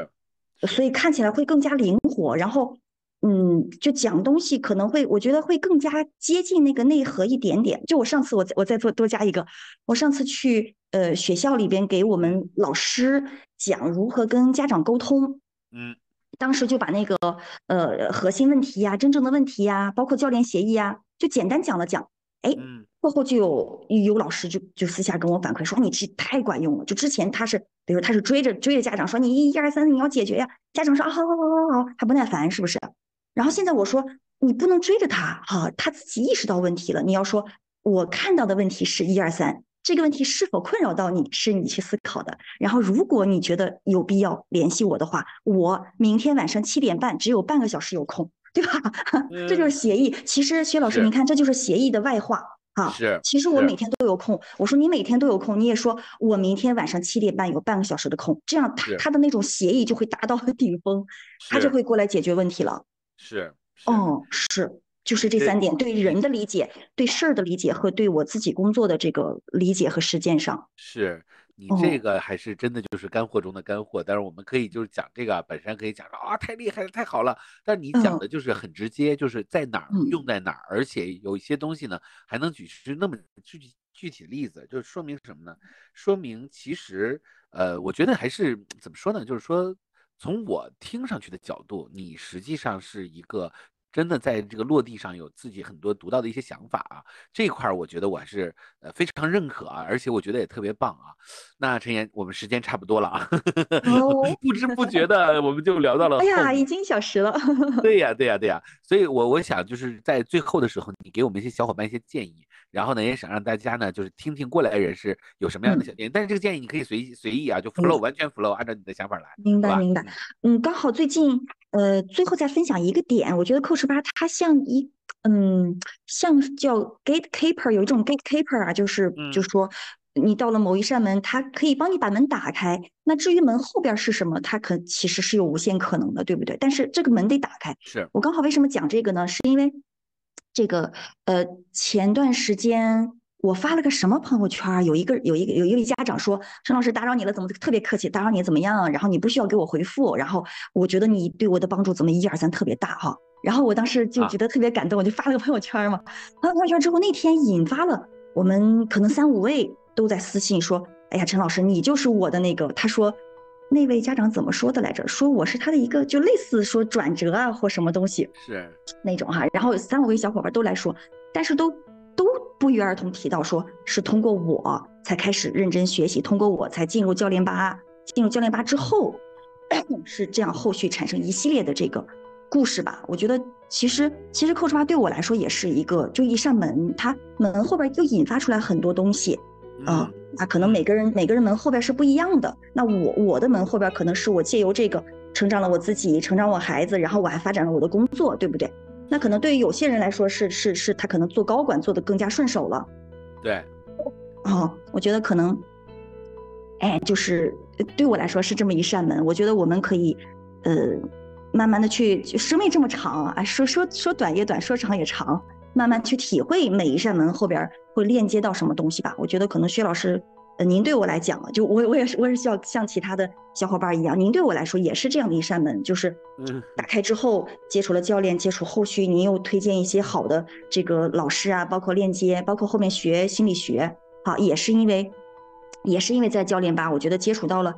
所以看起来会更加灵活，然后。嗯，就讲东西可能会，我觉得会更加接近那个内核一点点。就我上次，我我再做多加一个，我上次去呃学校里边给我们老师讲如何跟家长沟通，嗯，当时就把那个呃核心问题呀、真正的问题呀，包括教练协议呀，就简单讲了讲。哎，过后就有有老师就就私下跟我反馈说，你这太管用了。就之前他是，比如他是追着追着家长说，你一一二三你要解决呀，家长说啊好好好好好，还不耐烦是不是？然后现在我说你不能追着他，哈，他自己意识到问题了。你要说，我看到的问题是一二三，这个问题是否困扰到你，是你去思考的。然后如果你觉得有必要联系我的话，我明天晚上七点半只有半个小时有空，对吧？这就是协议。其实薛老师，您看，这就是协议的外化，哈。是。其实我每天都有空。我说你每天都有空，你也说我明天晚上七点半有半个小时的空，这样他他的那种协议就会达到 顶峰，他就会过来解决问题了。是，嗯，是，就是这三点，对人的理解，对事儿的理解和对我自己工作的这个理解和实践上，是你这个还是真的就是干货中的干货。但是我们可以就是讲这个本身可以讲说啊，太厉害了，太好了。但你讲的就是很直接，就是在哪儿用在哪儿，而且有一些东西呢还能举出那么具体具体例子，就说明什么呢？说明其实呃，我觉得还是怎么说呢？就是说。从我听上去的角度，你实际上是一个真的在这个落地上有自己很多独到的一些想法啊，这一块儿我觉得我还是呃非常认可啊，而且我觉得也特别棒啊。那陈岩，我们时间差不多了啊，不知不觉的我们就聊到 了，哎呀，已经小时了。对呀，对呀，对呀，所以我我想就是在最后的时候，你给我们一些小伙伴一些建议，然后呢，也想让大家呢，就是听听过来人是有什么样的小建议。但是这个建议你可以随随意啊，就 flow 完全 flow，按照你的想法来。明白明白。嗯，刚好最近呃，最后再分享一个点，我觉得 Coach 八它像一嗯，像叫 gatekeeper，有一种 gatekeeper 啊，就是就是说。你到了某一扇门，它可以帮你把门打开。那至于门后边是什么，它可其实是有无限可能的，对不对？但是这个门得打开。是我刚好为什么讲这个呢？是因为这个呃，前段时间我发了个什么朋友圈，有一个有一个有一位家长说：“陈老师打扰你了，怎么特别客气？打扰你怎么样？然后你不需要给我回复。然后我觉得你对我的帮助怎么一二三特别大哈。然后我当时就觉得特别感动，我就发了个朋友圈嘛。发了朋友圈之后，那天引发了我们可能三五位。都在私信说：“哎呀，陈老师，你就是我的那个。”他说：“那位家长怎么说的来着？说我是他的一个，就类似说转折啊，或什么东西是那种哈。”然后三五位小伙伴都来说，但是都都不约而同提到，说是通过我才开始认真学习，通过我才进入教练吧。进入教练吧之后，是这样，后续产生一系列的这个故事吧。我觉得其实其实 Coach 吧对我来说也是一个，就一扇门，它门后边又引发出来很多东西。啊，那可能每个人每个人门后边是不一样的。那我我的门后边可能是我借由这个成长了我自己，成长我孩子，然后我还发展了我的工作，对不对？那可能对于有些人来说是是是，他可能做高管做的更加顺手了。对，哦，我觉得可能，哎，就是对我来说是这么一扇门。我觉得我们可以，呃，慢慢的去，生命这么长啊，说说说短也短，说长也长。慢慢去体会每一扇门后边会链接到什么东西吧。我觉得可能薛老师，呃，您对我来讲，就我我也是我也是需要像其他的小伙伴一样，您对我来说也是这样的一扇门，就是打开之后接触了教练，接触后续您又推荐一些好的这个老师啊，包括链接，包括后面学心理学，好，也是因为也是因为在教练吧，我觉得接触到了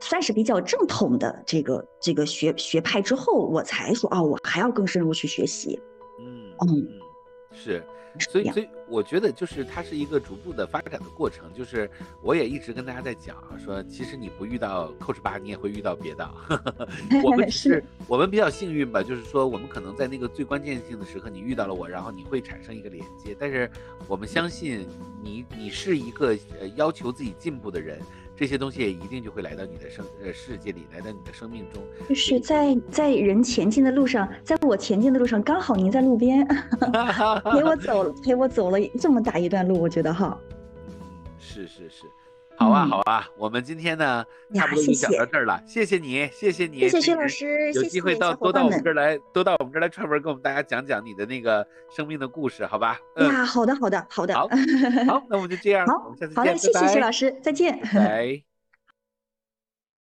算是比较正统的这个这个学学派之后，我才说哦，我还要更深入去学习。嗯嗯。是，所以所以我觉得就是它是一个逐步的发展的过程。就是我也一直跟大家在讲啊，说其实你不遇到 Coach 八，你也会遇到别的。我们 是，我们比较幸运吧，就是说我们可能在那个最关键性的时刻，你遇到了我，然后你会产生一个连接。但是我们相信你，你是一个呃要求自己进步的人。这些东西也一定就会来到你的生呃世界里，来到你的生命中。就是在在人前进的路上，在我前进的路上，刚好您在路边 陪我走，陪我走了这么大一段路，我觉得哈。嗯，是是是。好啊，好啊，我们今天呢，差不多就讲到这儿了。谢谢你，谢谢你，谢谢薛老师。有机会到多到我们这儿来，多到我们这儿来串门，跟我们大家讲讲你的那个生命的故事，好吧？呀，好的，好的，好的。好，好，那我们就这样。好，下次再见好嘞，谢谢薛老师，再见。拜。